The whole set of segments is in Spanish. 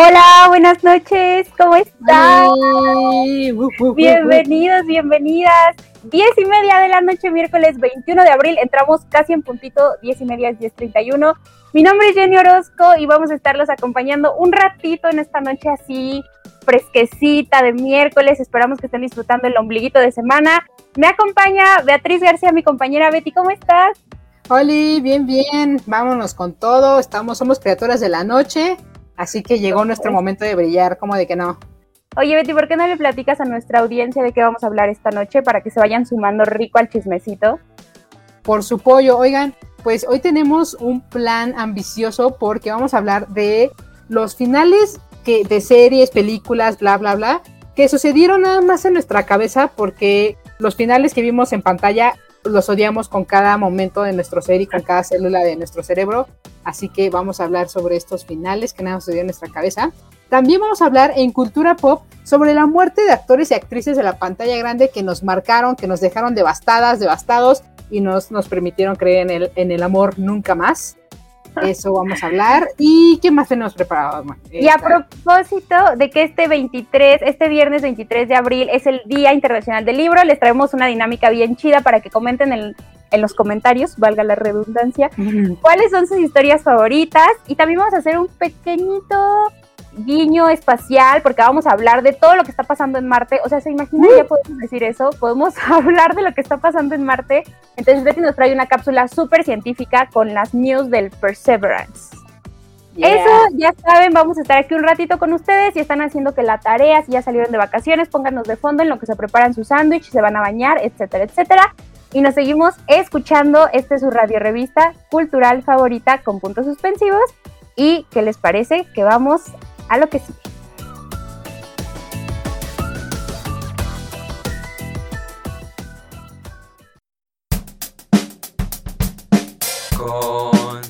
Hola, buenas noches, ¿cómo están? Bienvenidos, bienvenidas. Diez y media de la noche, miércoles 21 de abril, entramos casi en puntito, diez y media, diez treinta y uno. Mi nombre es Jenny Orozco y vamos a estarlos acompañando un ratito en esta noche así fresquecita de miércoles. Esperamos que estén disfrutando el ombliguito de semana. Me acompaña Beatriz García, mi compañera Betty, ¿cómo estás? Oli, bien, bien, vámonos con todo. Estamos, somos criaturas de la noche, así que llegó nuestro momento de brillar, ¿cómo de que no? Oye Betty, ¿por qué no le platicas a nuestra audiencia de qué vamos a hablar esta noche para que se vayan sumando rico al chismecito? Por su pollo, oigan, pues hoy tenemos un plan ambicioso porque vamos a hablar de los finales que, de series, películas, bla, bla, bla, que sucedieron nada más en nuestra cabeza porque los finales que vimos en pantalla los odiamos con cada momento de nuestro ser y con cada célula de nuestro cerebro. Así que vamos a hablar sobre estos finales que nada sucedió en nuestra cabeza. También vamos a hablar en cultura pop sobre la muerte de actores y actrices de la pantalla grande que nos marcaron, que nos dejaron devastadas, devastados y nos, nos permitieron creer en el, en el amor nunca más. Eso vamos a hablar. ¿Y qué más tenemos preparado? Bueno, Y a propósito de que este 23, este viernes 23 de abril es el Día Internacional del Libro, les traemos una dinámica bien chida para que comenten en, en los comentarios, valga la redundancia, cuáles son sus historias favoritas y también vamos a hacer un pequeñito guiño espacial porque vamos a hablar de todo lo que está pasando en Marte. O sea, ¿se imaginan? Ya podemos decir eso. Podemos hablar de lo que está pasando en Marte. Entonces Betty nos trae una cápsula súper científica con las news del Perseverance. Yeah. Eso ya saben, vamos a estar aquí un ratito con ustedes. Si están haciendo que la tarea, si ya salieron de vacaciones, pónganos de fondo en lo que se preparan su sándwich, se van a bañar, etcétera, etcétera. Y nos seguimos escuchando. Este es su radio revista cultural favorita con puntos suspensivos. ¿Y qué les parece? Que vamos a lo que sigue. Con.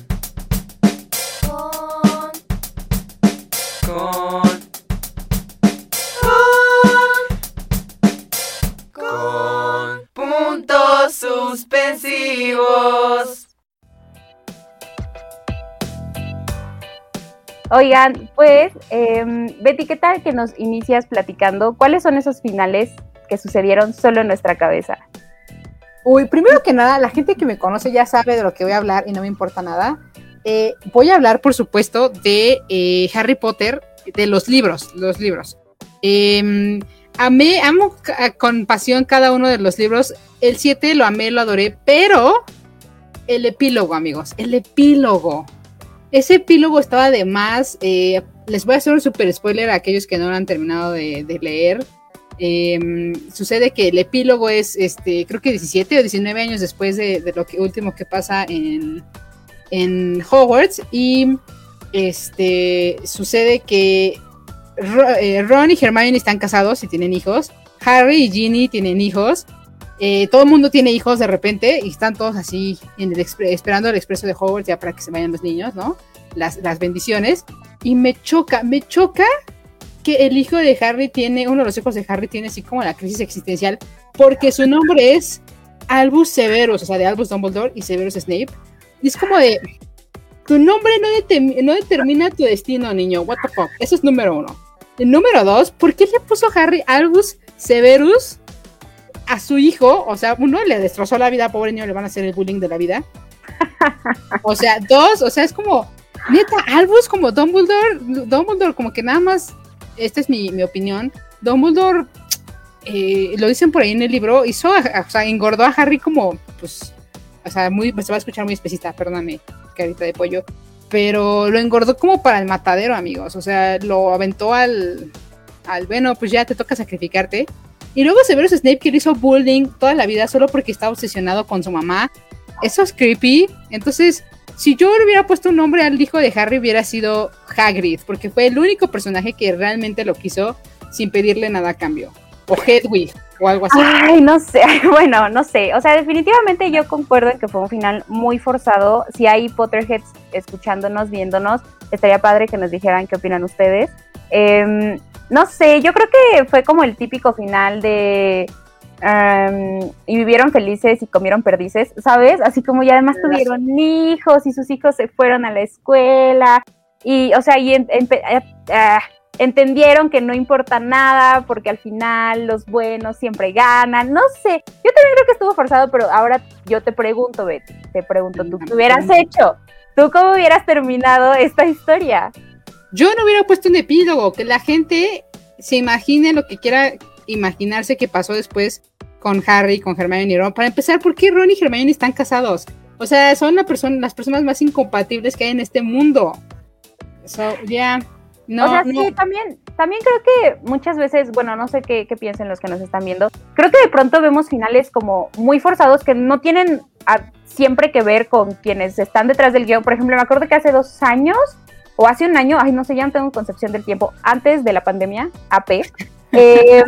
Con. Con. Puntos suspensivos. Oigan, pues, em, Betty, ¿qué tal que nos inicias platicando? ¿Cuáles son esos finales que sucedieron solo en nuestra cabeza? Uy, primero que nada, la gente que me conoce ya sabe de lo que voy a hablar y no me importa nada. Eh, voy a hablar, por supuesto, de eh, Harry Potter, de los libros, los libros. Eh, amé, amo con pasión cada uno de los libros. El 7 lo amé, lo adoré, pero el epílogo, amigos, el epílogo. Ese epílogo estaba de más. eh, les voy a hacer un super spoiler a aquellos que no lo han terminado de, leer. Eh, sucede que el epílogo es, este, creo que 17 o 19 años después de, lo que último que pasa en, Hogwarts y este sucede que eh, Ron y Hermione están casados y tienen hijos. Harry y Ginny tienen hijos. Eh, todo el mundo tiene hijos de repente y están todos así en el esperando el expreso de Hogwarts ya para que se vayan los niños, ¿no? Las, las bendiciones. Y me choca, me choca que el hijo de Harry tiene, uno de los hijos de Harry tiene así como la crisis existencial, porque su nombre es Albus Severus, o sea, de Albus Dumbledore y Severus Snape. Y es como de, tu nombre no, no determina tu destino, niño, what the fuck. Eso es número uno. El número dos, ¿por qué le puso Harry Albus Severus a su hijo? O sea, uno le destrozó la vida, pobre niño, le van a hacer el bullying de la vida. O sea, dos, o sea, es como, neta, Albus como Dumbledore, Dumbledore como que nada más esta es mi, mi opinión, Dumbledore, eh, lo dicen por ahí en el libro, hizo, a- o sea, engordó a Harry como, pues, o sea, muy, se va a escuchar muy especista, perdóname, carita de pollo, pero lo engordó como para el matadero, amigos, o sea, lo aventó al, al, bueno, pues ya te toca sacrificarte. Y luego Severus Snape que le hizo bullying toda la vida solo porque estaba obsesionado con su mamá. Eso es creepy. Entonces, si yo le hubiera puesto un nombre al hijo de Harry, hubiera sido Hagrid, porque fue el único personaje que realmente lo quiso sin pedirle nada a cambio. O Hedwig, o algo así. Ay, no sé, bueno, no sé. O sea, definitivamente yo concuerdo en que fue un final muy forzado. Si hay Potterheads escuchándonos, viéndonos, estaría padre que nos dijeran qué opinan ustedes. Em, no sé, yo creo que fue como el típico final de... em, y vivieron felices y comieron perdices, ¿sabes? Así como y además tuvieron hijos y sus hijos se fueron a la escuela y, o sea, y en- ah, ah, entendieron que no importa nada porque al final los buenos siempre ganan. No sé, yo también creo que estuvo forzado, pero ahora yo te pregunto, Betty, te pregunto, ¿tú qué hubieras hecho? ¿Tú cómo hubieras terminado esta historia? Yo no hubiera puesto un epílogo, que la gente se imagine lo que quiera imaginarse que pasó después con Harry, con Hermione y Ron. Para empezar, ¿por qué Ron y Hermione están casados? O sea, son la persona, las personas más incompatibles que hay en este mundo. So, ya, no, o sea, no. sí, también, también creo que muchas veces, bueno, no sé qué, qué piensen los que nos están viendo, creo que de pronto vemos finales como muy forzados que no tienen a- siempre que ver con quienes están detrás del guion. Por ejemplo, me acuerdo que hace dos años o hace un año, ay, no sé, ya no tengo concepción del tiempo, antes de la pandemia, AP, eh,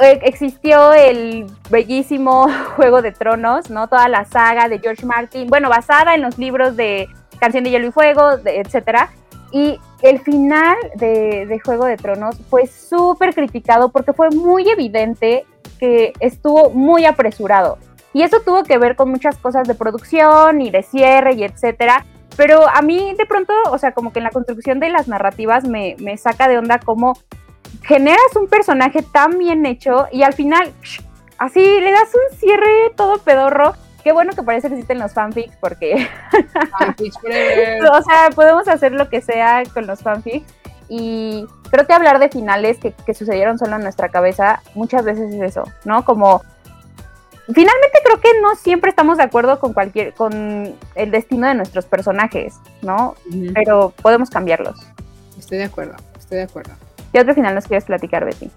eh, existió el bellísimo Juego de Tronos, ¿no? Toda la saga de George Martin, bueno, basada en los libros de Canción de Hielo y Fuego, etcétera. Y el final de, de Juego de Tronos fue súper criticado porque fue muy evidente que estuvo muy apresurado. Y eso tuvo que ver con muchas cosas de producción y de cierre y etcétera. Pero a mí de pronto, o sea, como que en la construcción de las narrativas me, me saca de onda como generas un personaje tan bien hecho y al final así le das un cierre todo pedorro. Qué bueno que parece que existen los fanfics porque Fanfics o sea, podemos hacer lo que sea con los fanfics. Y creo que hablar de finales que, que sucedieron solo en nuestra cabeza muchas veces es eso, ¿no? Como finalmente creo que no siempre estamos de acuerdo con cualquier, con el destino de nuestros personajes, ¿no? Pero podemos cambiarlos. Estoy de acuerdo, estoy de acuerdo. ¿Qué otro final nos quieres platicar, Betty?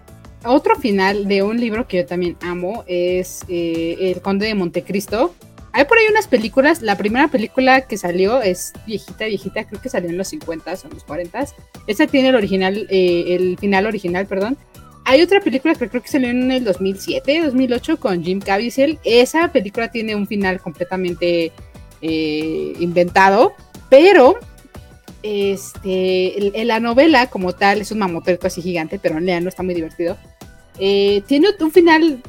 Otro final de un libro que yo también amo es eh, El Conde de Montecristo. Hay por ahí unas películas. La primera película que salió es viejita, viejita, creo que salió en los 50 o en los 40 Esa tiene el original, eh, el final original, perdón. Hay otra película que creo que salió en el 2007, 2008 con Jim Caviezel. Esa película tiene un final completamente eh, inventado, pero este, el- la novela como tal es un mamotreto así gigante, pero leanlo, está muy divertido. Eh, tiene un final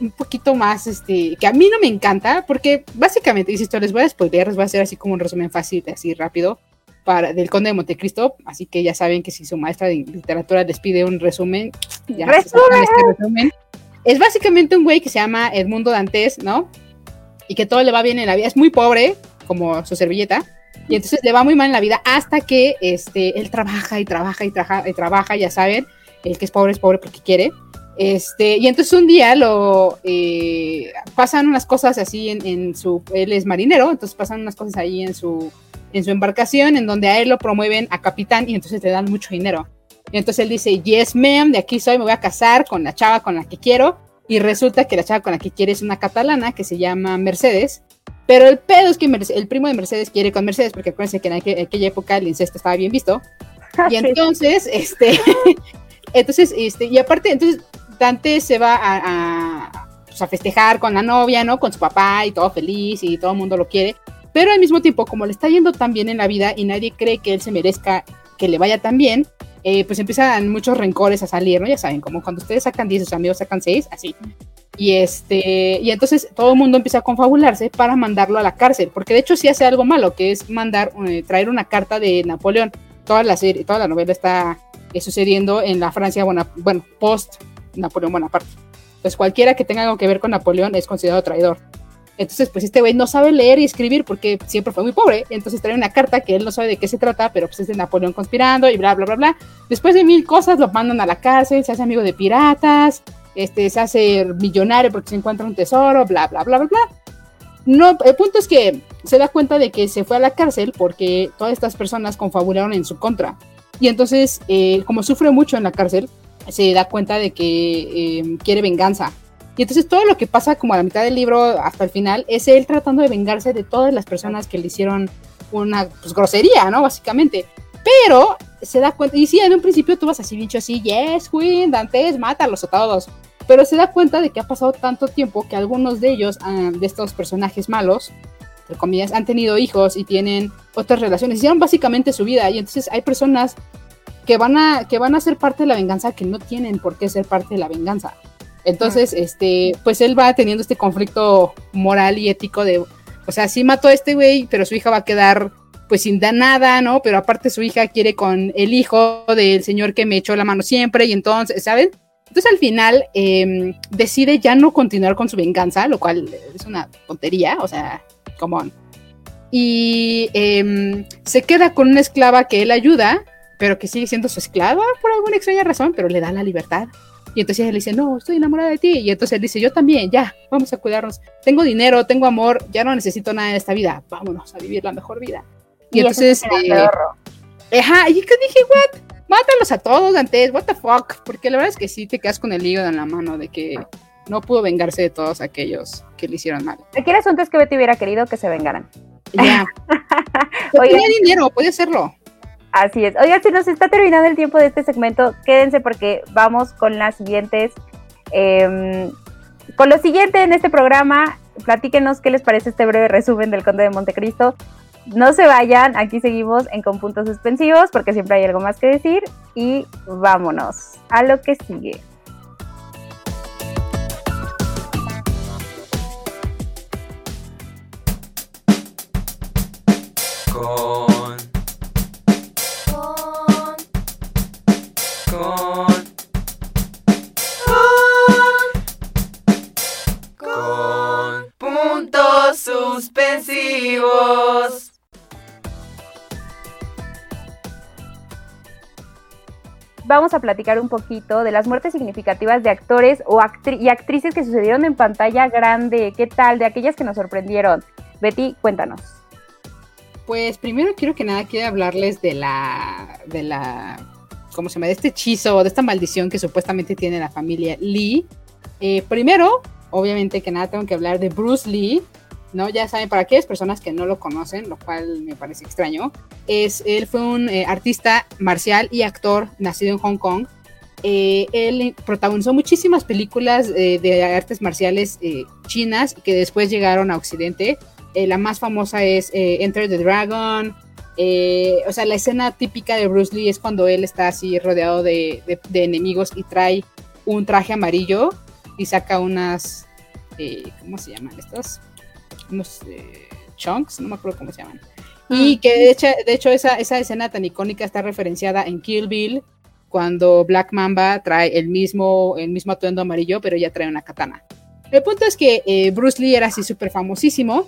un poquito más, este, que a mí no me encanta, porque básicamente, insisto, les voy a spoiler, les voy a hacer así como un resumen fácil, así rápido, para, del Conde de Montecristo, así que ya saben que si su maestra de literatura les pide un resumen, ya se sacan este resumen. Es básicamente un güey que se llama Edmundo Dantes, ¿no? Y que todo le va bien en la vida, es muy pobre, como su servilleta, y entonces le va muy mal en la vida hasta que este, él trabaja y trabaja y trabaja y trabaja, ya saben, el que es pobre es pobre porque quiere. Este, y entonces un día lo eh, pasan unas cosas así en, en su, él es marinero, entonces pasan unas cosas ahí en su, en su embarcación, en donde a él lo promueven a capitán y entonces le dan mucho dinero. Y entonces él dice, yes ma'am, de aquí soy, me voy a casar con la chava con la que quiero. Y resulta que la chava con la que quiere es una catalana que se llama Mercedes. Pero el pedo es que el primo de Mercedes quiere con Mercedes, porque acuérdense que en aqu- aquella época el incesto estaba bien visto. Y Sí. entonces, este, entonces, este, y aparte, entonces Dante se va a, a, pues, a festejar con la novia, ¿no? Con su papá y todo feliz y todo el mundo lo quiere. Pero al mismo tiempo, como le está yendo tan bien en la vida y nadie cree que él se merezca que le vaya tan bien, eh, pues empiezan muchos rencores a salir, ¿no? Ya saben, como cuando ustedes sacan 10, sus amigos sacan 6, así. Y este, y entonces todo el mundo empieza a confabularse para mandarlo a la cárcel, porque de hecho sí hace algo malo, que es mandar, eh, traer una carta de Napoleón. Toda la serie, toda la novela está eh, sucediendo en la Francia, Bona- bueno, post Napoleón Bonaparte. Entonces cualquiera que tenga algo que ver con Napoleón es considerado traidor. Entonces, pues este güey no sabe leer y escribir porque siempre fue muy pobre. Entonces trae una carta que él no sabe de qué se trata, pero pues es de Napoleón conspirando y bla, bla, bla, bla. Después de mil cosas lo mandan a la cárcel, se hace amigo de piratas, este, se hace millonario porque se encuentra un tesoro, bla, bla, bla, bla, bla. No, el punto es que se da cuenta de que se fue a la cárcel porque todas estas personas confabularon en su contra. Y entonces, eh, como sufre mucho en la cárcel, se da cuenta de que eh, quiere venganza y entonces todo lo que pasa como a la mitad del libro hasta el final es él tratando de vengarse de todas las personas que le hicieron una pues, grosería, ¿no? Básicamente. Pero se da cuenta, y sí, en un principio tú vas así dicho así, yes, Queen, Dantes, mátalos a todos. Pero se da cuenta de que ha pasado tanto tiempo que algunos de ellos, ah, de estos personajes malos, entre comillas, han tenido hijos y tienen otras relaciones. Hicieron básicamente su vida. Y entonces hay personas que van a, que van a ser parte de la venganza que no tienen por qué ser parte de la venganza. Entonces, este, pues él va teniendo este conflicto moral y ético de, o sea, sí mató a este güey, pero su hija va a quedar pues sin dar nada, ¿no? Pero aparte su hija quiere con el hijo del señor que me echó la mano siempre y entonces, ¿saben? Entonces al final em, decide ya no continuar con su venganza, lo cual es una tontería, o sea, come on. Y em, se queda con una esclava que él ayuda, pero que sigue siendo su esclava por alguna extraña razón, pero le da la libertad. Y entonces le dice, no, estoy enamorada de ti. Y entonces él dice, yo también, ya, vamos a cuidarnos. Tengo dinero, tengo amor, ya no necesito nada en esta vida. Vámonos a vivir la mejor vida. Y, entonces... Eh, ajá, y que dije, what? Mátalos a todos antes, what the fuck. Porque la verdad es que sí te quedas con el hígado en la mano de que no pudo vengarse de todos aquellos que le hicieron mal. Aquí el asunto es que Betty hubiera querido que se vengaran. Ya. tenía dinero, puede hacerlo. Así es. Oigan, si nos está terminando el tiempo de este segmento, quédense porque vamos con las siguientes. Em, con lo siguiente en este programa, platíquenos qué les parece este breve resumen del Conde de Montecristo. No se vayan, aquí seguimos en con puntos suspensivos porque siempre hay algo más que decir y vámonos a lo que sigue. Vamos a platicar un poquito de las muertes significativas de actores o y actrices que sucedieron en pantalla grande. ¿Qué tal? De aquellas que nos sorprendieron. Betty, cuéntanos. Pues primero quiero que nada quiero hablarles de la de la ¿cómo se llama? de este hechizo, de esta maldición que supuestamente tiene la familia Lee. Eh, primero, obviamente que nada tengo que hablar de Bruce Lee, ¿no? Ya saben, para aquellas personas que no lo conocen, lo cual me parece extraño, es, él fue un eh, artista marcial y actor nacido en Hong Kong. Eh, él protagonizó muchísimas películas eh, de artes marciales chinas que después llegaron a Occidente. la más famosa es Enter the Dragon. o sea, la escena típica de Bruce Lee es cuando él está así rodeado de, de enemigos y trae un traje amarillo y saca unas, ¿cómo se llaman estos? Unos eh, chunks, no me acuerdo cómo se llaman. Y que de hecho, de hecho esa, esa escena tan icónica está referenciada en Kill Bill, cuando Black Mamba trae el mismo, el mismo atuendo amarillo, pero ya trae una katana. El punto es que eh, Bruce Lee era así súper famosísimo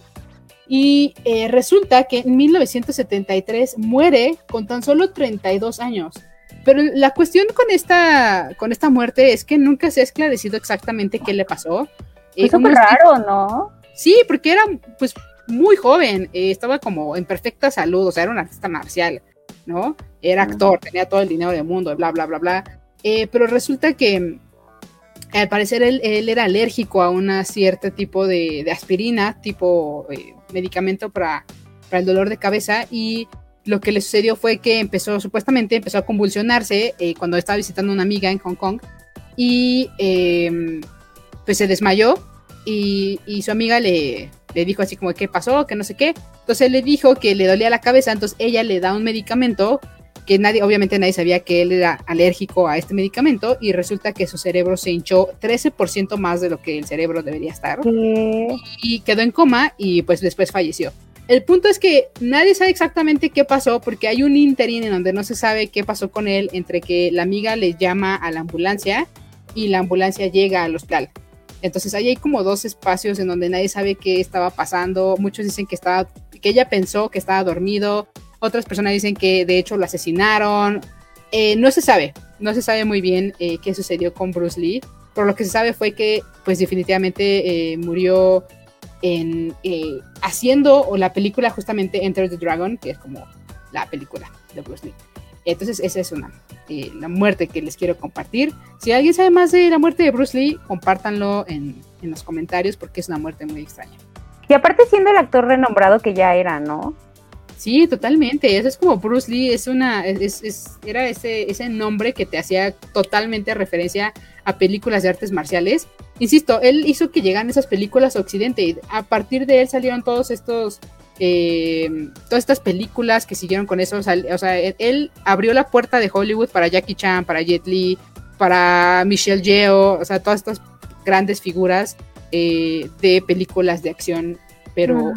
y eh, resulta que en 1973 muere con tan solo 32 años. Pero la cuestión con esta, con esta muerte es que nunca se ha esclarecido exactamente qué le pasó. Es súper raro, ¿no? Sí, porque era pues muy joven, eh, estaba como en perfecta salud, o sea, era un artista marcial, ¿no? Era actor, tenía todo el dinero del mundo, bla, bla, bla, bla. Eh, pero resulta que al parecer él, era alérgico a un cierto tipo de, aspirina, tipo eh, medicamento para, para el dolor de cabeza y lo que le sucedió fue que empezó, supuestamente empezó a convulsionarse cuando estaba visitando a una amiga en Hong Kong y pues se desmayó y, su amiga le, le dijo así como, ¿qué pasó? Que no sé qué. Entonces él le dijo que le dolía la cabeza, entonces ella le da un medicamento que nadie, obviamente nadie sabía que él era alérgico a este medicamento y resulta que su cerebro se hinchó 13% más de lo que el cerebro debería estar y quedó en coma y pues después falleció. El punto es que nadie sabe exactamente qué pasó porque hay un interín en donde no se sabe qué pasó con él entre que la amiga le llama a la ambulancia y la ambulancia llega al hospital. Entonces ahí hay como dos espacios en donde nadie sabe qué estaba pasando. Muchos dicen que estaba, que ella pensó que estaba dormido. Otras personas dicen que de hecho lo asesinaron. Eh, no se sabe, no se sabe muy bien eh, qué sucedió con Bruce Lee. Por lo que se sabe fue que, pues definitivamente eh, murió en haciendo la película justamente Enter the Dragon, que es como la película de Bruce Lee. Entonces esa es una la muerte que les quiero compartir. Si alguien sabe más de la muerte de Bruce Lee, compártanlo en, en los comentarios porque es una muerte muy extraña. Y aparte siendo el actor renombrado que ya era, ¿no? Sí, totalmente. Eso es como Bruce Lee, es una, es, es, era ese, ese nombre que te hacía totalmente referencia a películas de artes marciales. Insisto, él hizo que llegaran esas películas a Occidente y a partir de él salieron todos estos eh, todas estas películas que siguieron con eso, o sea, él, abrió la puerta de Hollywood para Jackie Chan, para Jet Li, para Michelle Yeoh, o sea, todas estas grandes figuras eh, de películas de acción, pero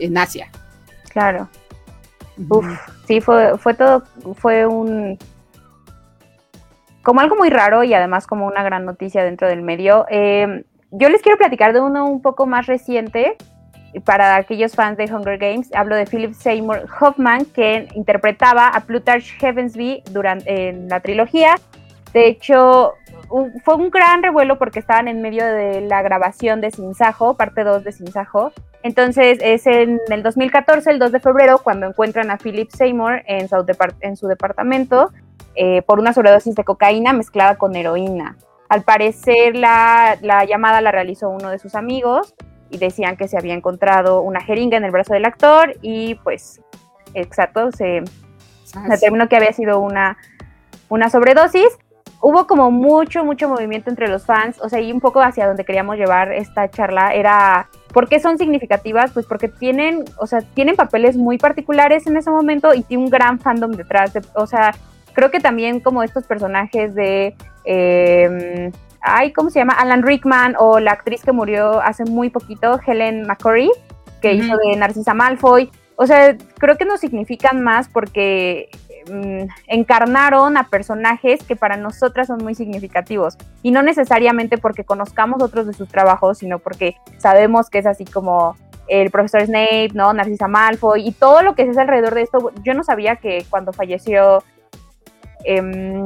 en Asia. Claro. Uf, sí, fue, fue todo, fue un como algo muy raro y además como una gran noticia dentro del medio. Eh, yo les quiero platicar de uno un poco más reciente, para aquellos fans de Hunger Games, hablo de Philip Seymour Hoffman, que interpretaba a Plutarch Heavensby durante en la trilogía. De hecho, fue un gran revuelo porque estaban en medio de la grabación de Sinsajo, parte 2 de Sinsajo. Entonces es en el 2014, el 2 de febrero, cuando encuentran a Philip Seymour en su, en su departamento eh, por una sobredosis de cocaína mezclada con heroína. Al parecer la, la llamada la realizó uno de sus amigos y decían que se había encontrado una jeringa en el brazo del actor y pues exacto, se ah, determinó que había sido una, una sobredosis. Hubo como mucho, mucho movimiento entre los fans, o sea, y un poco hacia donde queríamos llevar esta charla era, ¿por qué son significativas? Pues porque tienen, o sea, tienen papeles muy particulares en ese momento y tiene un gran fandom detrás, o sea, creo que también como estos personajes de... Eh, ay, ¿cómo se llama? Alan Rickman o la actriz que murió hace muy poquito, Helen McCurry, que hizo de Narcisa Malfoy. O sea, creo que nos significan más porque mm, encarnaron a personajes que para nosotras son muy significativos. Y no necesariamente porque conozcamos otros de sus trabajos, sino porque sabemos que es así como el profesor Snape, ¿no? Narcisa Malfoy y todo lo que es alrededor de esto. Yo no sabía que cuando falleció, eh,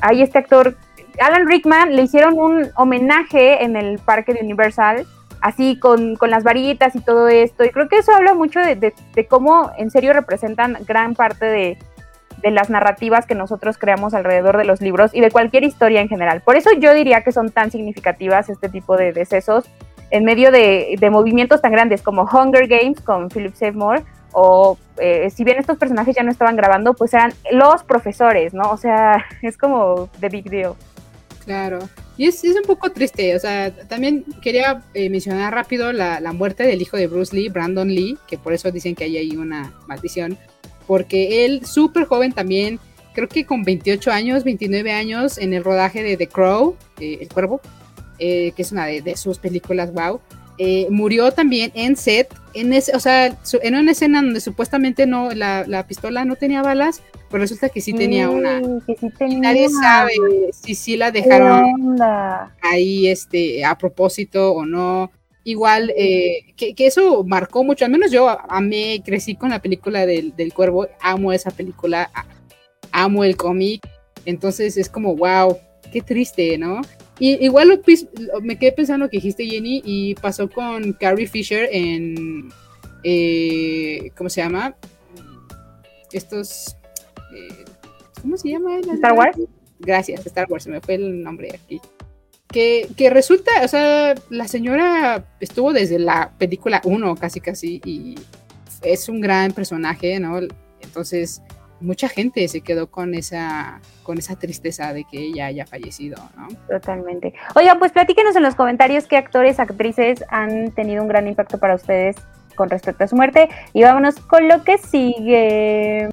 hay este actor Alan Rickman le hicieron un homenaje en el parque de Universal, así con, las varitas y todo esto. Y creo que eso habla mucho de, cómo en serio representan gran parte de, las narrativas que nosotros creamos alrededor de los libros y de cualquier historia en general. Por eso yo diría que son tan significativas este tipo de decesos en medio de, movimientos tan grandes como Hunger Games con Philip Seymour o eh, si bien estos personajes ya no estaban grabando, pues eran los profesores, ¿no? O sea, es como the big deal. Claro. Y es, un poco triste, o sea, también quería eh, mencionar rápido la, muerte del hijo de Bruce Lee, Brandon Lee, que por eso dicen que ahí hay una maldición, porque él, súper joven también, creo que con 28 años, 29 años, en el rodaje de The Crow, eh, El Cuervo, eh, que es una de, de, sus películas, wow, eh, murió también en set, en ese, o sea, en una escena donde supuestamente no, la, pistola no tenía balas, pues resulta que sí tenía una. nadie sabe si sí la dejaron ahí este, a propósito o no. Igual, eh, que, eso marcó mucho, al menos yo amé, crecí con la película del, del cuervo, amo esa película, amo el cómic, entonces es como, wow, qué triste, ¿no? Y igual me quedé pensando lo que dijiste, Jenny, y pasó con Carrie Fisher en. Eh, ¿Cómo se llama? Estos. Eh, ¿Cómo se llama? Star Wars. Gracias, Star Wars, se me fue el nombre aquí. Que, que, resulta, o sea, la señora estuvo desde la película 1 casi casi y es un gran personaje, ¿no? Entonces, mucha gente se quedó con esa, con esa tristeza de que ella haya fallecido, ¿no? Totalmente. Oigan, pues platíquenos en los comentarios qué actores, actrices han tenido un gran impacto para ustedes con respecto a su muerte. Y vámonos con lo que sigue.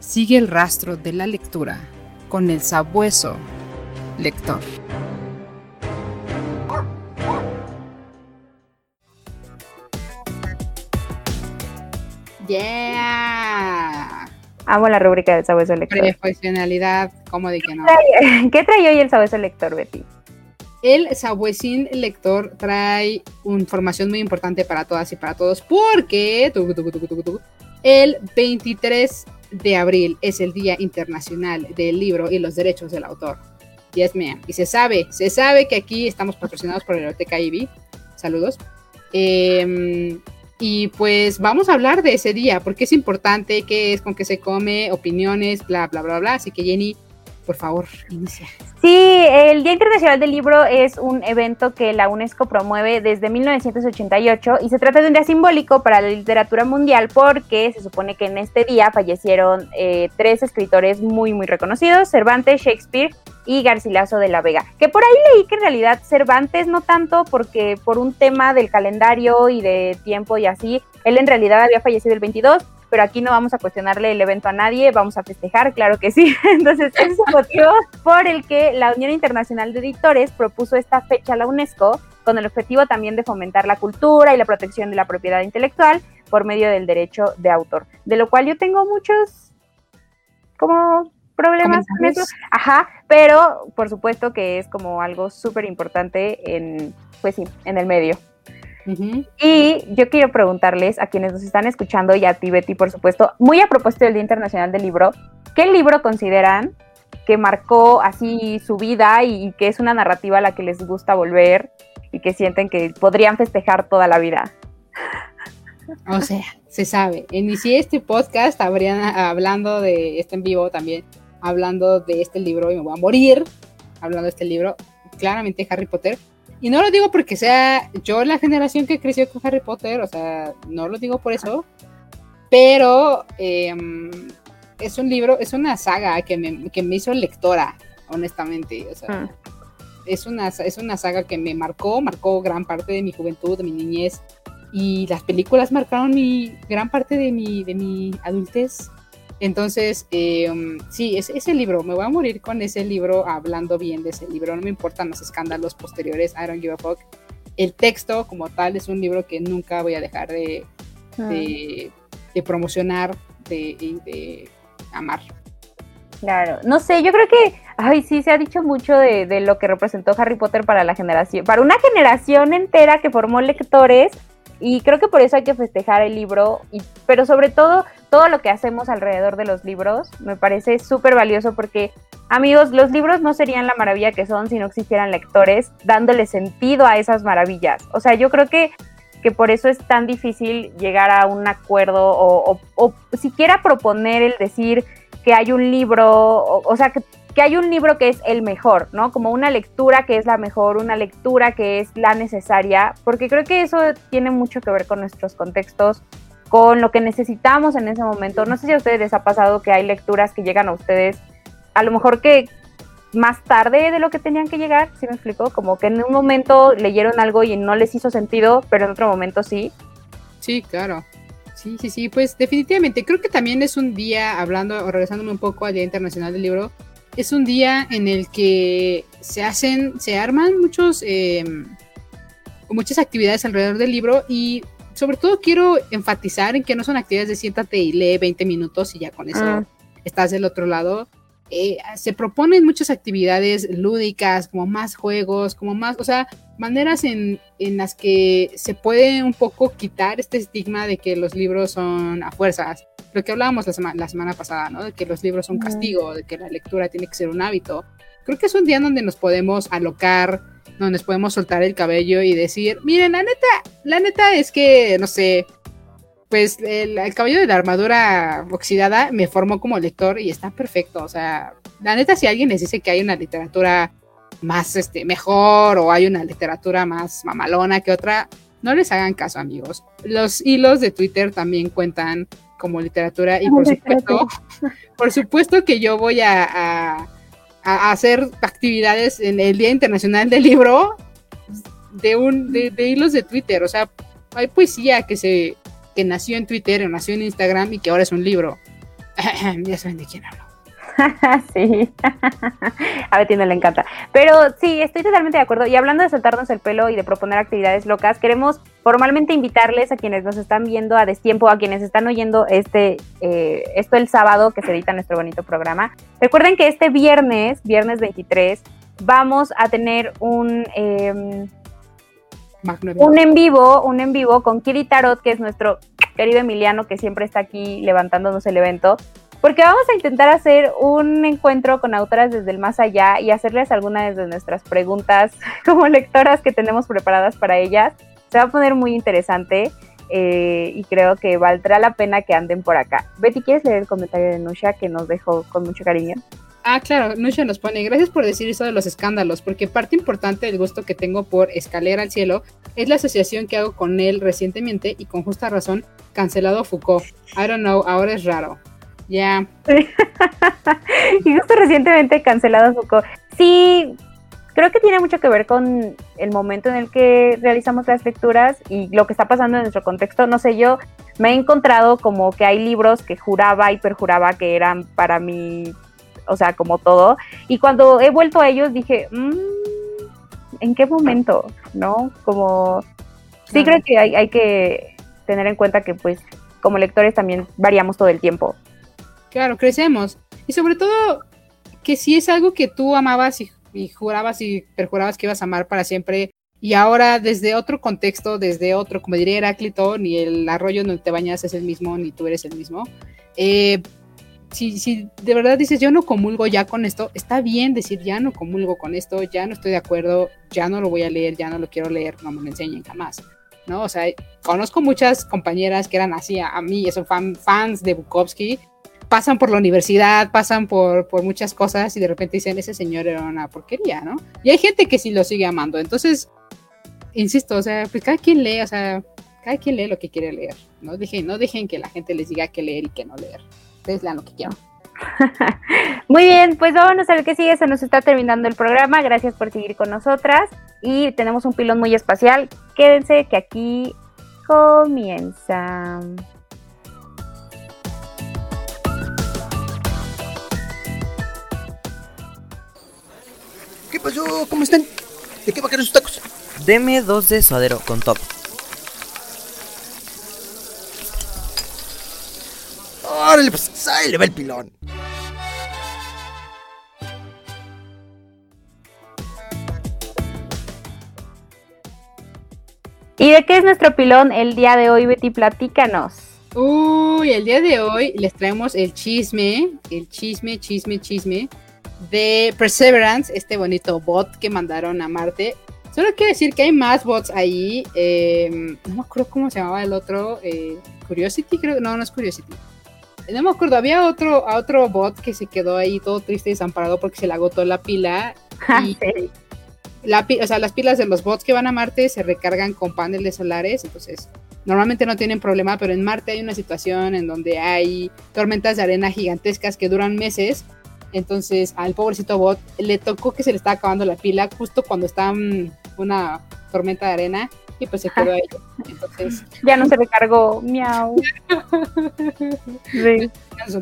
Sigue el rastro de la lectura con el sabueso lector. Yeah. Amo la rúbrica del sabueso lector. Profesionalidad, ¿cómo de que no? ¿Qué trae hoy el sabueso lector, Betty? El sabuesín lector trae información muy importante para todas y para todos porque tucu, tucu, tucu, tucu, tucu, el 23 de abril es el Día Internacional del Libro y los Derechos del Autor. Yes, ma'am. Y se sabe, se sabe que aquí estamos patrocinados por la Biblioteca IBI. Saludos. Eh, y pues vamos a hablar de ese día, porque es importante, qué es, con qué se come, opiniones, bla, bla, bla, bla. Así que Jenny, por favor, inicia. Sí, el Día Internacional del Libro es un evento que la UNESCO promueve desde 1988 y se trata de un día simbólico para la literatura mundial porque se supone que en este día fallecieron eh, tres escritores muy, muy reconocidos, Cervantes, Shakespeare y Garcilaso de la Vega. Que por ahí leí que en realidad Cervantes no tanto porque por un tema del calendario y de tiempo y así, él en realidad había fallecido el 22, pero aquí no vamos a cuestionarle el evento a nadie, vamos a festejar, claro que sí. Entonces, ese es el motivo por el que la Unión Internacional de Editores propuso esta fecha a la UNESCO con el objetivo también de fomentar la cultura y la protección de la propiedad intelectual por medio del derecho de autor, de lo cual yo tengo muchos como problemas con eso. Ajá, pero por supuesto que es como algo súper importante en, pues sí, en el medio. Y yo quiero preguntarles a quienes nos están escuchando y a ti, Betty, por supuesto, muy a propósito del Día Internacional del Libro, ¿qué libro consideran que marcó así su vida y, y que es una narrativa a la que les gusta volver y que sienten que podrían festejar toda la vida? O sea, se sabe. Inicié este podcast habrían, hablando de este en vivo también, hablando de este libro y me voy a morir hablando de este libro. Claramente Harry Potter. Y no lo digo porque sea yo la generación que creció con Harry Potter, o sea, no lo digo por eso. Pero eh, es un libro, es una saga que me, que me hizo lectora, honestamente. O sea, Mm. es, una, es una saga que me marcó, marcó gran parte de mi juventud, de mi niñez. Y las películas marcaron mi gran parte de mi, de mi adultez. Entonces, eh, sí, es, ese libro, me voy a morir con ese libro, hablando bien de ese libro, no me importan los escándalos posteriores, I don't give a fuck. El texto como tal es un libro que nunca voy a dejar de, de, de promocionar de, y de amar. Claro, no sé, yo creo que, ay, sí, se ha dicho mucho de, de lo que representó Harry Potter para la generación, para una generación entera que formó lectores, y creo que por eso hay que festejar el libro, y, pero sobre todo, todo lo que hacemos alrededor de los libros, me parece súper valioso porque, amigos, los libros no serían la maravilla que son si no existieran lectores dándole sentido a esas maravillas. O sea, yo creo que que por eso es tan difícil llegar a un acuerdo o, o, o siquiera proponer el decir que hay un libro, o, o sea, que, que, hay un libro que es el mejor, ¿no? Como una lectura que es la mejor, una lectura que es la necesaria, porque creo que eso tiene mucho que ver con nuestros contextos, con lo que necesitamos en ese momento. No sé si a ustedes les ha pasado que hay lecturas que llegan a ustedes, a lo mejor que más tarde de lo que tenían que llegar, ¿sí me explico? Como que en un momento leyeron algo y no les hizo sentido, pero en otro momento sí. Sí, claro. Sí, sí, sí, pues definitivamente. Creo que también es un día, hablando o regresándome un poco al Día Internacional del Libro, es un día en el que se hacen, se arman muchos, eh, muchas actividades alrededor del libro y sobre todo quiero enfatizar en que no son actividades de siéntate y lee 20 minutos y ya con eso Ah. estás del otro lado. Eh, se proponen muchas actividades lúdicas, como más juegos, como más, o sea, maneras en, en las que se puede un poco quitar este estigma de que los libros son a fuerzas. Lo que hablábamos la, sema- la semana pasada, ¿no? De que los libros son castigo, de que la lectura tiene que ser un hábito. Creo que es un día donde nos podemos alocar, donde nos podemos soltar el cabello y decir, miren, la neta, la neta es que, no sé, pues el, el cabello de la armadura oxidada me formó como lector y está perfecto. O sea, la neta, si alguien les dice que hay una literatura más este, mejor o hay una literatura más mamalona que otra, no les hagan caso, amigos. Los hilos de Twitter también cuentan como literatura y por supuesto, por supuesto que yo voy a, a- a hacer actividades en el Día Internacional del Libro de un de, de hilos de Twitter. O sea, hay poesía que se que nació en Twitter, o nació en Instagram y que ahora es un libro. ya saben de quién hablo. sí, a Betty no le encanta. Pero sí, estoy totalmente de acuerdo. Y hablando de soltarnos el pelo y de proponer actividades locas, queremos formalmente invitarles a quienes nos están viendo a destiempo, a quienes están oyendo este eh, esto el sábado que se edita nuestro bonito programa. Recuerden que este viernes, viernes 23, vamos a tener un... Eh, un en vivo, un en vivo con Kiri Tarot, que es nuestro querido Emiliano, que siempre está aquí levantándonos el evento, porque vamos a intentar hacer un encuentro con autoras desde el más allá y hacerles algunas de nuestras preguntas como lectoras que tenemos preparadas para ellas. Se va a poner muy interesante eh, y creo que valdrá la pena que anden por acá. Betty, ¿quieres leer el comentario de Nusha que nos dejó con mucho cariño? Ah, claro, Nusha nos pone, gracias por decir eso de los escándalos, porque parte importante del gusto que tengo por Escalera al Cielo es la asociación que hago con él recientemente y con justa razón, cancelado Foucault. I don't know, ahora es raro. Ya. y justo recientemente cancelado Foucault. Sí, creo que tiene mucho que ver con el momento en el que realizamos las lecturas y lo que está pasando en nuestro contexto. No sé, yo me he encontrado como que hay libros que juraba y perjuraba que eran para mí o sea, como todo. Y cuando he vuelto a ellos dije, mm, ¿en qué momento? ¿No? Como, sí creo que hay, hay que tener en cuenta que pues como lectores también variamos todo el tiempo. Claro, crecemos. Y sobre todo que si es algo que tú amabas y, jurabas y perjurabas que ibas a amar para siempre, y ahora desde otro contexto, desde otro, como diría Heráclito, ni el arroyo donde te bañas es el mismo, ni tú eres el mismo, eh, si, si de verdad dices yo no comulgo ya con esto, está bien decir ya no comulgo con esto, ya no estoy de acuerdo, ya no lo voy a leer, ya no lo quiero leer, no me lo enseñen jamás. ¿no? O sea, conozco muchas compañeras que eran así, a mí, son fan, fans de Bukowski, pasan por la universidad, pasan por, muchas cosas y de repente dicen, ese señor era una porquería, ¿no? Y hay gente que sí lo sigue amando. Entonces, insisto, o sea, pues cada quien lee, o sea, cada quien lee lo que quiere leer. No dejen, no dejen que la gente les diga qué leer y qué no leer ustedes lean lo que quieran. Muy bien, pues vámonos a ver qué sigue. Se nos está terminando el programa. Gracias por seguir con nosotras. Y tenemos un pilón muy especial. Quédense que aquí comienza. ¿Qué pasó? ¿Cómo están? ¿De qué va a querer sus tacos? Deme dos de suadero con top. Órale, pues ahí le va el pilón. ¿Y de qué es nuestro pilón el día de hoy, Betty? Platícanos. Uy, el día de hoy les traemos el chisme, el chisme, chisme, chisme de Perseverance, este bonito bot que mandaron a Marte. Solo quiero decir que hay más bots ahí. Eh, no me acuerdo cómo se llamaba el otro. Eh, Curiosity, creo no, no es Curiosity no me acuerdo, había otro, otro bot que se quedó ahí todo triste y desamparado porque se le agotó la pila. Ah, y la, o sea, las pilas de los bots que van a Marte se recargan con paneles solares, entonces normalmente no tienen problema, pero en Marte hay una situación en donde hay tormentas de arena gigantescas que duran meses. Entonces al pobrecito bot le tocó que se le estaba acabando la pila justo cuando está una tormenta de arena y pues se quedó ahí. Entonces. Ya no se recargó, miau. sí.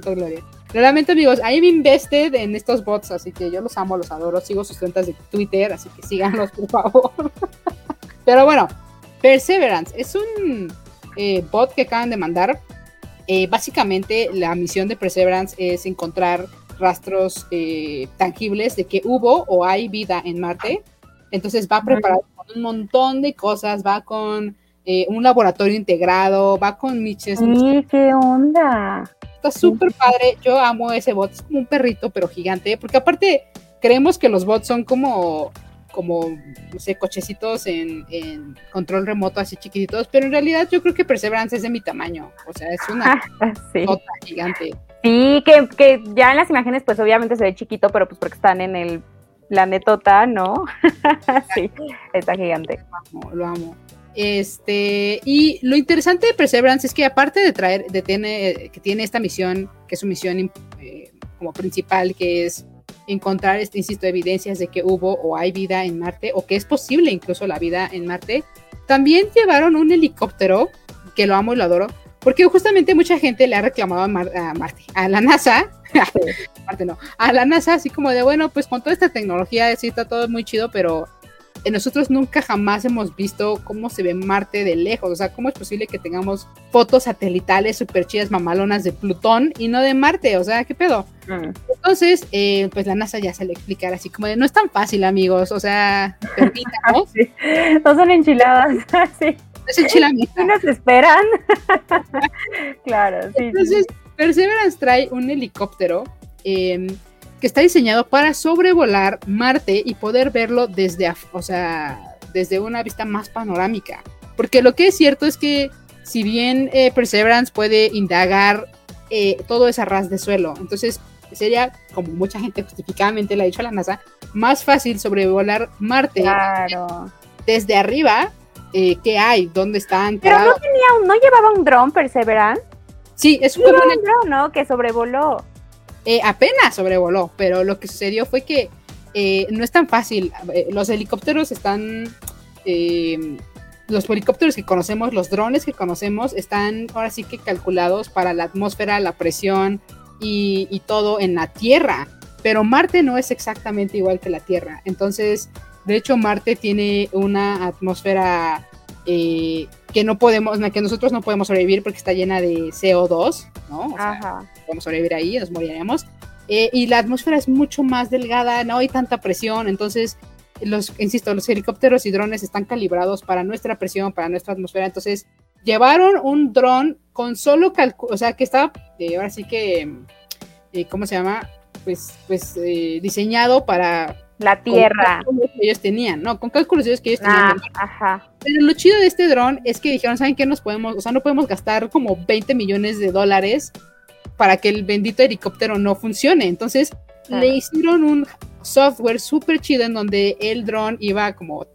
Gloria. Realmente, amigos, I'm invested en estos bots, así que yo los amo, los adoro. Sigo sus cuentas de Twitter, así que síganlos, por favor. Pero bueno, Perseverance es un eh, bot que acaban de mandar. Eh, básicamente, la misión de Perseverance es encontrar rastros eh, tangibles de que hubo o hay vida en Marte. Entonces va preparado un montón de cosas, va con eh, un laboratorio integrado, va con miches. Sí, qué onda. Está súper padre, yo amo ese bot, es como un perrito pero gigante, porque aparte creemos que los bots son como como, no sé, cochecitos en, control remoto así chiquititos, pero en realidad yo creo que Perseverance es de mi tamaño, o sea, es una sí. gigante. Sí, que, que ya en las imágenes pues obviamente se ve chiquito, pero pues porque están en el planetota, ¿no? sí, está gigante. Lo amo, lo amo. Este, y lo interesante de Perseverance es que aparte de traer, de tiene, que tiene esta misión, que es su misión eh, como principal, que es encontrar, este, insisto, evidencias de que hubo o hay vida en Marte, o que es posible incluso la vida en Marte, también llevaron un helicóptero, que lo amo y lo adoro, Porque justamente mucha gente le ha reclamado a, Mar- a Marte, a la NASA, Marte no, a la NASA, así como de, bueno, pues con toda esta tecnología sí está todo muy chido, pero nosotros nunca jamás hemos visto cómo se ve Marte de lejos. O sea, ¿cómo es posible que tengamos fotos satelitales súper chidas, mamalonas de Plutón y no de Marte? O sea, ¿qué pedo? Mm. Entonces, eh, pues la NASA ya se le explicar así como de, no es tan fácil, amigos. O sea, permítanos. Sí. No son enchiladas. sí. Es. Sí nos esperan. claro, sí. Entonces, Perseverance trae un helicóptero eh, que está diseñado para sobrevolar Marte y poder verlo desde, o sea, desde una vista más panorámica. Porque lo que es cierto es que si bien eh, Perseverance puede indagar eh, todo ese ras de suelo, entonces sería, como mucha gente justificadamente le ha dicho a la NASA, más fácil sobrevolar Marte Claro. desde arriba. Eh, ¿Qué hay? ¿Dónde están? Pero no tenía un, no llevaba un dron Perseverance. Sí, es como un dron, ¿no? Que sobrevoló. eh, apenas sobrevoló, pero lo que sucedió fue que eh, no es tan fácil. Eh, los helicópteros están. los helicópteros que conocemos, los drones que conocemos, están ahora sí que calculados para la atmósfera, la presión y, y todo en la Tierra. Pero Marte no es exactamente igual que la Tierra. Entonces, de hecho, Marte tiene una atmósfera eh, que no podemos, que nosotros no podemos sobrevivir porque está llena de CO2, ¿no? O sea, Ajá. podemos sobrevivir ahí, nos moriremos. Eh, y la atmósfera es mucho más delgada, no hay tanta presión, entonces, los, insisto, los helicópteros y drones están calibrados para nuestra presión, para nuestra atmósfera, entonces llevaron un dron con solo o sea, que estaba, eh, ahora sí que, eh, ¿cómo se llama? Pues, pues diseñado para... La con Tierra. cálculos que ellos tenían, ¿no? Con cálculos que ellos tenían. Ah, ajá. pero lo chido de este dron es que dijeron, ¿saben qué? Nos podemos, o sea, no podemos gastar como 20 millones de dólares para que el bendito helicóptero no funcione. Entonces, Claro. le hicieron un software súper chido en donde el dron iba como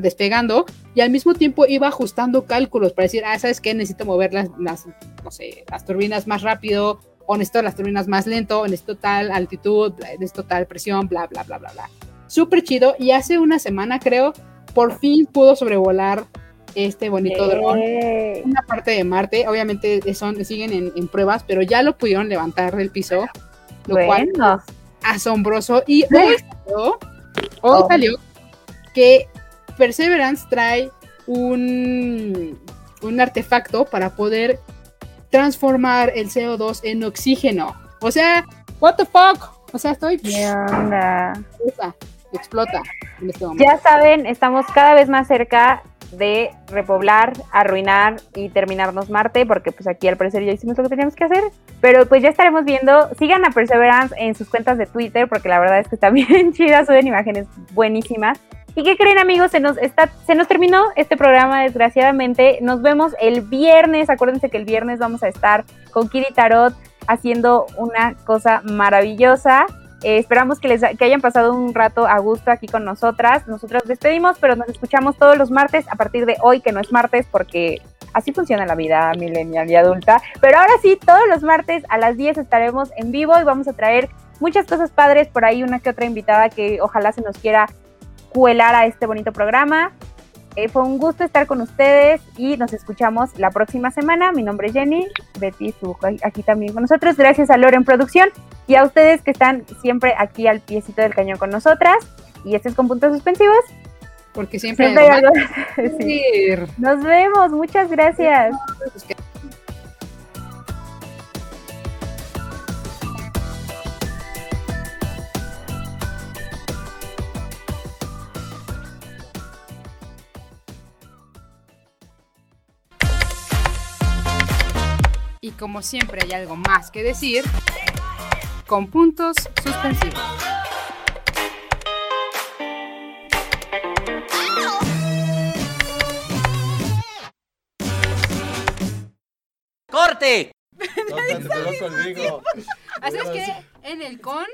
despegando y al mismo tiempo iba ajustando cálculos para decir, ah, ¿sabes qué? Necesito mover las, las, no sé, las turbinas más rápido, o necesito las turbinas más lento, necesito tal altitud, necesito tal presión, bla, bla, bla, bla, bla. Súper chido. Y hace una semana, creo, por fin pudo sobrevolar este bonito dron Yay. una parte de Marte. Obviamente son, siguen en, en pruebas, pero ya lo pudieron levantar del piso, lo cual Bueno. asombroso. Y hoy salió, hoy Oh. salió que Perseverance trae un, un artefacto para poder transformar el CO2 en oxígeno. O sea, what the fuck? O sea, estoy ¿Qué onda? explota, explota en este momento. Ya saben, estamos cada vez más cerca de repoblar, arruinar y terminarnos Marte, porque pues aquí al parecer ya hicimos lo que teníamos que hacer. Pero pues ya estaremos viendo. Sigan a Perseverance en sus cuentas de Twitter, porque la verdad es que está bien chida, suben imágenes buenísimas. ¿Y qué creen amigos? Se nos, está, se nos terminó este programa desgraciadamente. Nos vemos el viernes. Acuérdense que el viernes vamos a estar con Kiri Tarot haciendo una cosa maravillosa. Eh, esperamos que les que hayan pasado un rato a gusto aquí con nosotras. Nosotros despedimos, pero nos escuchamos todos los martes a partir de hoy, que no es martes, porque así funciona la vida millennial y adulta. Pero ahora sí, todos los martes a las 10 estaremos en vivo y vamos a traer muchas cosas padres. Por ahí una que otra invitada que ojalá se nos quiera cuelar a este bonito programa. Eh, fue un gusto estar con ustedes y nos escuchamos la próxima semana. Mi nombre es Jenny, Betty estuvo aquí también con nosotros. Gracias a Loren Producción y a ustedes que están siempre aquí al piecito del cañón con nosotras. Y este es con puntos suspensivos. Porque siempre, hay Siempre hay algo Sí. Nos vemos, muchas gracias. Y como siempre hay algo más que decir, con puntos suspensivos. ¡Corte! No. Así es que en el con